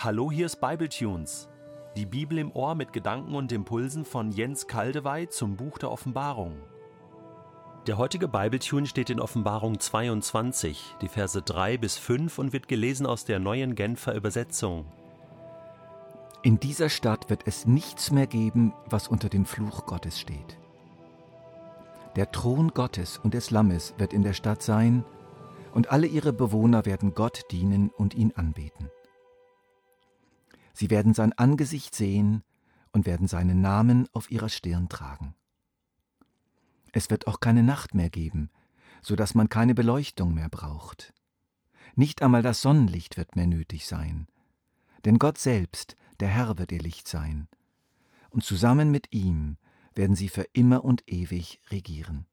Hallo, hier ist Bibletunes. Die Bibel im Ohr mit Gedanken und Impulsen von Jens Kaldewey zum Buch der Offenbarung. Der heutige Bibletune steht in Offenbarung 22, die Verse 3 bis 5 und wird gelesen aus der neuen Genfer Übersetzung. In dieser Stadt wird es nichts mehr geben, was unter dem Fluch Gottes steht. Der Thron Gottes und des Lammes wird in der Stadt sein, und alle ihre Bewohner werden Gott dienen und ihn anbeten. Sie werden sein Angesicht sehen und werden seinen Namen auf ihrer Stirn tragen. Es wird auch keine Nacht mehr geben, so dass man keine Beleuchtung mehr braucht. Nicht einmal das Sonnenlicht wird mehr nötig sein, denn Gott selbst, der Herr, wird ihr Licht sein, und zusammen mit ihm werden sie für immer und ewig regieren.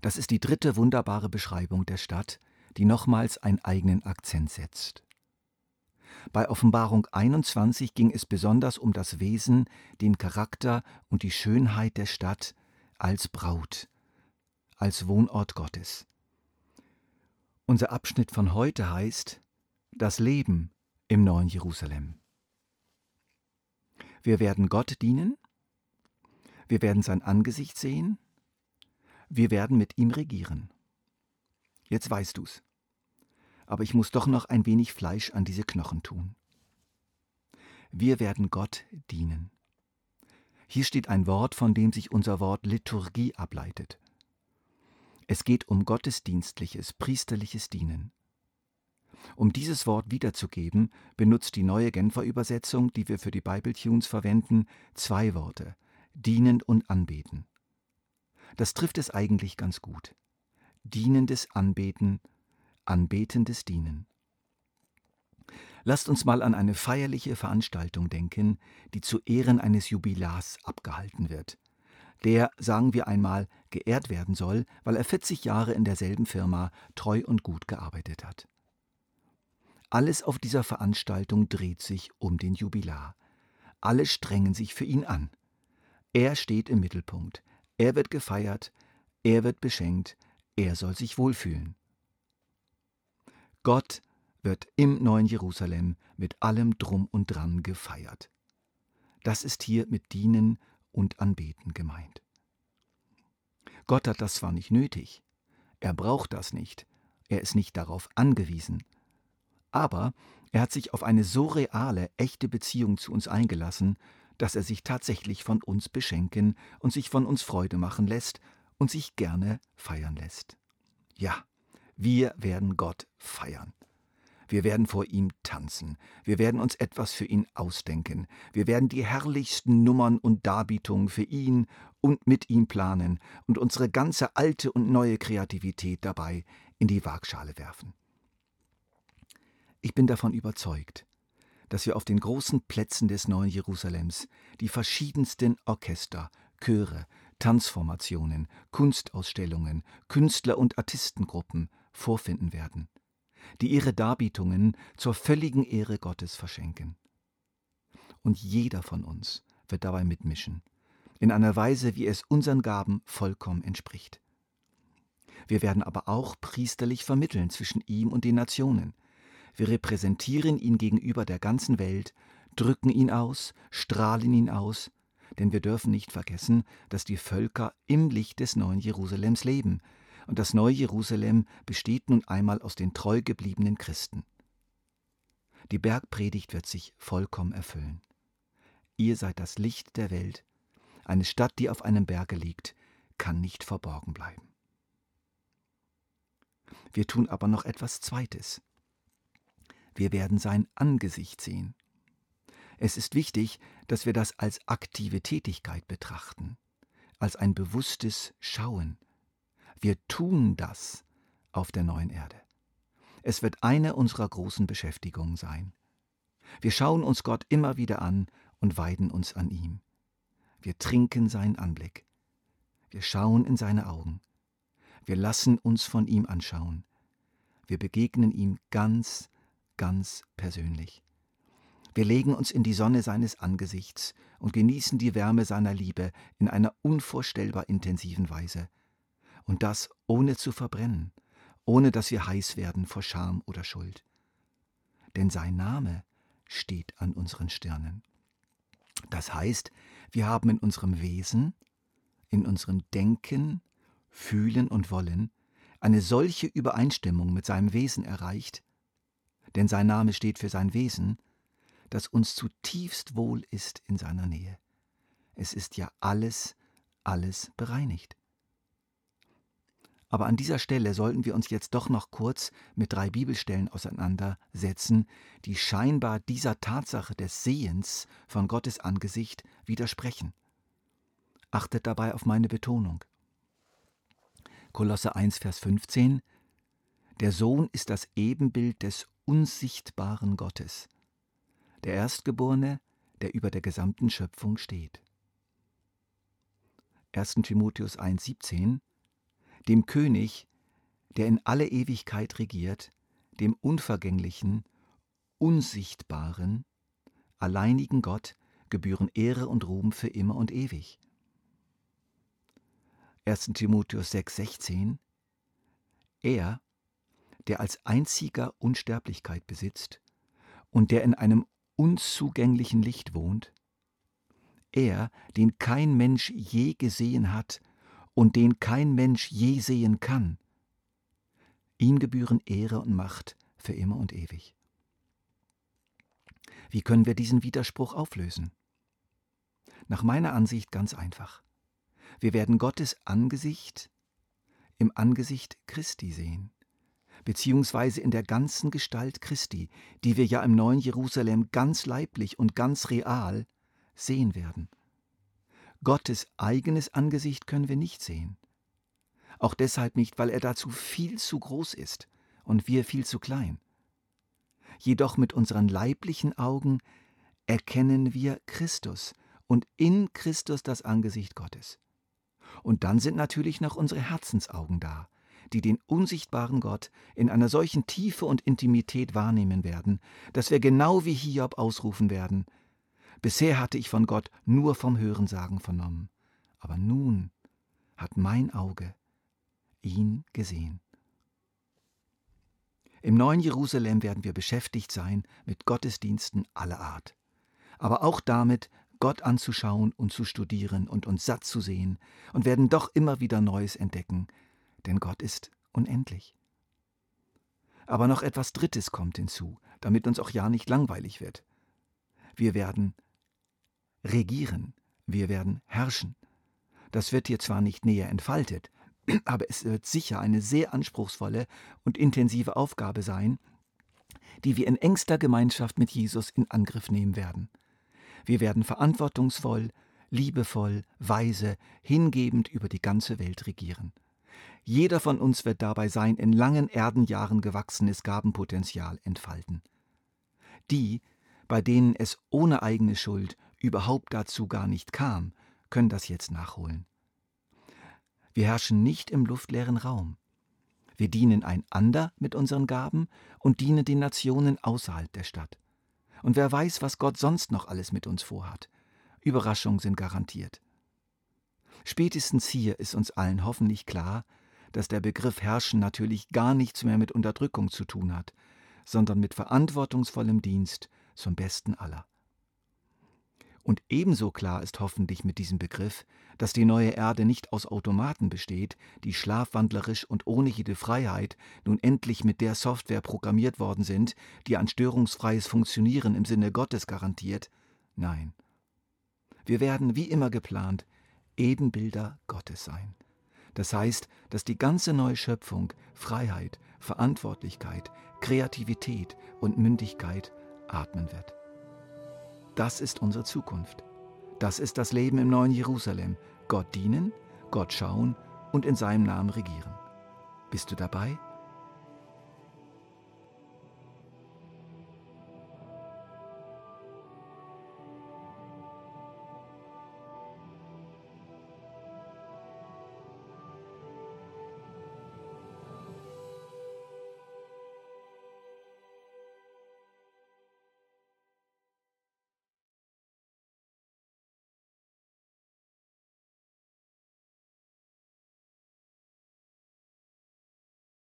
Das ist die dritte wunderbare Beschreibung der Stadt, die nochmals einen eigenen Akzent setzt. Bei Offenbarung 21 ging es besonders um das Wesen, den Charakter und die Schönheit der Stadt als Braut, als Wohnort Gottes. Unser Abschnitt von heute heißt Das Leben im neuen Jerusalem. Wir werden Gott dienen, wir werden sein Angesicht sehen, wir werden mit ihm regieren. Jetzt weißt du's aber ich muss doch noch ein wenig Fleisch an diese Knochen tun. Wir werden Gott dienen. Hier steht ein Wort, von dem sich unser Wort Liturgie ableitet. Es geht um gottesdienstliches, priesterliches Dienen. Um dieses Wort wiederzugeben, benutzt die neue Genfer Übersetzung, die wir für die Bible Tunes verwenden, zwei Worte: dienen und anbeten. Das trifft es eigentlich ganz gut. Dienendes Anbeten anbetendes Dienen. Lasst uns mal an eine feierliche Veranstaltung denken, die zu Ehren eines Jubilars abgehalten wird, der, sagen wir einmal, geehrt werden soll, weil er 40 Jahre in derselben Firma treu und gut gearbeitet hat. Alles auf dieser Veranstaltung dreht sich um den Jubilar. Alle strengen sich für ihn an. Er steht im Mittelpunkt. Er wird gefeiert, er wird beschenkt, er soll sich wohlfühlen. Gott wird im neuen Jerusalem mit allem Drum und Dran gefeiert. Das ist hier mit Dienen und Anbeten gemeint. Gott hat das zwar nicht nötig, er braucht das nicht, er ist nicht darauf angewiesen, aber er hat sich auf eine so reale, echte Beziehung zu uns eingelassen, dass er sich tatsächlich von uns beschenken und sich von uns Freude machen lässt und sich gerne feiern lässt. Ja, wir werden Gott feiern. Wir werden vor ihm tanzen. Wir werden uns etwas für ihn ausdenken. Wir werden die herrlichsten Nummern und Darbietungen für ihn und mit ihm planen und unsere ganze alte und neue Kreativität dabei in die Waagschale werfen. Ich bin davon überzeugt, dass wir auf den großen Plätzen des neuen Jerusalems die verschiedensten Orchester, Chöre, Tanzformationen, Kunstausstellungen, Künstler und Artistengruppen, vorfinden werden, die ihre Darbietungen zur völligen Ehre Gottes verschenken. Und jeder von uns wird dabei mitmischen, in einer Weise, wie es unseren Gaben vollkommen entspricht. Wir werden aber auch priesterlich vermitteln zwischen ihm und den Nationen. Wir repräsentieren ihn gegenüber der ganzen Welt, drücken ihn aus, strahlen ihn aus, denn wir dürfen nicht vergessen, dass die Völker im Licht des neuen Jerusalems leben, und das neue Jerusalem besteht nun einmal aus den treu gebliebenen Christen. Die Bergpredigt wird sich vollkommen erfüllen. Ihr seid das Licht der Welt. Eine Stadt, die auf einem Berge liegt, kann nicht verborgen bleiben. Wir tun aber noch etwas Zweites. Wir werden sein Angesicht sehen. Es ist wichtig, dass wir das als aktive Tätigkeit betrachten, als ein bewusstes Schauen, wir tun das auf der neuen Erde. Es wird eine unserer großen Beschäftigungen sein. Wir schauen uns Gott immer wieder an und weiden uns an ihm. Wir trinken seinen Anblick. Wir schauen in seine Augen. Wir lassen uns von ihm anschauen. Wir begegnen ihm ganz, ganz persönlich. Wir legen uns in die Sonne seines Angesichts und genießen die Wärme seiner Liebe in einer unvorstellbar intensiven Weise und das ohne zu verbrennen, ohne dass wir heiß werden vor Scham oder Schuld. denn sein Name steht an unseren Stirnen. Das heißt, wir haben in unserem Wesen, in unserem Denken, Fühlen und Wollen eine solche Übereinstimmung mit seinem Wesen erreicht, denn sein Name steht für sein Wesen, dass uns zutiefst wohl ist in seiner Nähe. Es ist ja alles, alles bereinigt. Aber an dieser Stelle sollten wir uns jetzt doch noch kurz mit drei Bibelstellen auseinandersetzen, die scheinbar dieser Tatsache des Sehens von Gottes Angesicht widersprechen. Achtet dabei auf meine Betonung. Kolosse 1, Vers 15 Der Sohn ist das Ebenbild des unsichtbaren Gottes, der Erstgeborene, der über der gesamten Schöpfung steht. 1. Timotheus 1, 17 dem König, der in alle Ewigkeit regiert, dem unvergänglichen, unsichtbaren, alleinigen Gott gebühren Ehre und Ruhm für immer und ewig. 1. Timotheus 6,16 Er, der als einziger Unsterblichkeit besitzt und der in einem unzugänglichen Licht wohnt, er, den kein Mensch je gesehen hat und den kein Mensch je sehen kann. Ihm gebühren Ehre und Macht für immer und ewig. Wie können wir diesen Widerspruch auflösen? Nach meiner Ansicht ganz einfach. Wir werden Gottes Angesicht im Angesicht Christi sehen, beziehungsweise in der ganzen Gestalt Christi, die wir ja im neuen Jerusalem ganz leiblich und ganz real sehen werden. Gottes eigenes Angesicht können wir nicht sehen. Auch deshalb nicht, weil er dazu viel zu groß ist und wir viel zu klein. Jedoch mit unseren leiblichen Augen erkennen wir Christus und in Christus das Angesicht Gottes. Und dann sind natürlich noch unsere Herzensaugen da, die den unsichtbaren Gott in einer solchen Tiefe und Intimität wahrnehmen werden, dass wir genau wie Hiob ausrufen werden, Bisher hatte ich von Gott nur vom Hörensagen vernommen, aber nun hat mein Auge ihn gesehen. Im neuen Jerusalem werden wir beschäftigt sein mit Gottesdiensten aller Art, aber auch damit, Gott anzuschauen und zu studieren und uns satt zu sehen und werden doch immer wieder Neues entdecken, denn Gott ist unendlich. Aber noch etwas Drittes kommt hinzu, damit uns auch ja nicht langweilig wird. Wir werden regieren, wir werden herrschen. Das wird hier zwar nicht näher entfaltet, aber es wird sicher eine sehr anspruchsvolle und intensive Aufgabe sein, die wir in engster Gemeinschaft mit Jesus in Angriff nehmen werden. Wir werden verantwortungsvoll, liebevoll, weise, hingebend über die ganze Welt regieren. Jeder von uns wird dabei sein in langen Erdenjahren gewachsenes Gabenpotenzial entfalten. Die, bei denen es ohne eigene Schuld überhaupt dazu gar nicht kam, können das jetzt nachholen. Wir herrschen nicht im luftleeren Raum. Wir dienen einander mit unseren Gaben und dienen den Nationen außerhalb der Stadt. Und wer weiß, was Gott sonst noch alles mit uns vorhat. Überraschungen sind garantiert. Spätestens hier ist uns allen hoffentlich klar, dass der Begriff Herrschen natürlich gar nichts mehr mit Unterdrückung zu tun hat, sondern mit verantwortungsvollem Dienst zum Besten aller. Und ebenso klar ist hoffentlich mit diesem Begriff, dass die neue Erde nicht aus Automaten besteht, die schlafwandlerisch und ohne jede Freiheit nun endlich mit der Software programmiert worden sind, die ein störungsfreies Funktionieren im Sinne Gottes garantiert. Nein. Wir werden, wie immer geplant, Ebenbilder Gottes sein. Das heißt, dass die ganze neue Schöpfung Freiheit, Verantwortlichkeit, Kreativität und Mündigkeit atmen wird. Das ist unsere Zukunft. Das ist das Leben im neuen Jerusalem. Gott dienen, Gott schauen und in seinem Namen regieren. Bist du dabei?